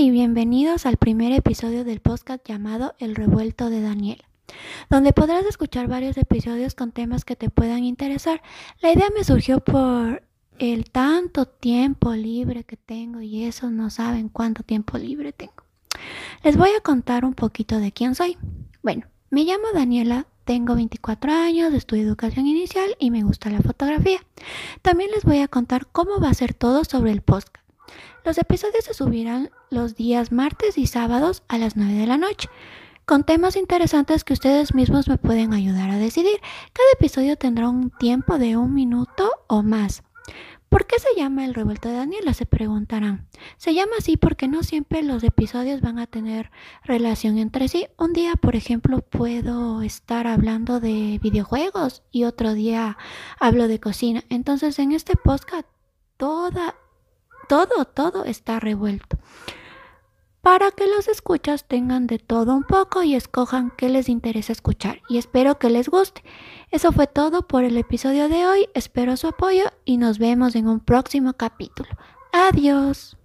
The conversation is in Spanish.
Y bienvenidos al primer episodio del podcast llamado El revuelto de Daniela, donde podrás escuchar varios episodios con temas que te puedan interesar. La idea me surgió por el tanto tiempo libre que tengo y eso no saben cuánto tiempo libre tengo. Les voy a contar un poquito de quién soy. Bueno, me llamo Daniela, tengo 24 años, estudio educación inicial y me gusta la fotografía. También les voy a contar cómo va a ser todo sobre el podcast. Los episodios se subirán los días martes y sábados a las 9 de la noche, con temas interesantes que ustedes mismos me pueden ayudar a decidir. Cada episodio tendrá un tiempo de un minuto o más. ¿Por qué se llama el revuelto de Daniela? Se preguntarán. Se llama así porque no siempre los episodios van a tener relación entre sí. Un día, por ejemplo, puedo estar hablando de videojuegos y otro día hablo de cocina. Entonces, en este podcast, toda todo, todo está revuelto. Para que los escuchas tengan de todo un poco y escojan qué les interesa escuchar. Y espero que les guste. Eso fue todo por el episodio de hoy. Espero su apoyo y nos vemos en un próximo capítulo. Adiós.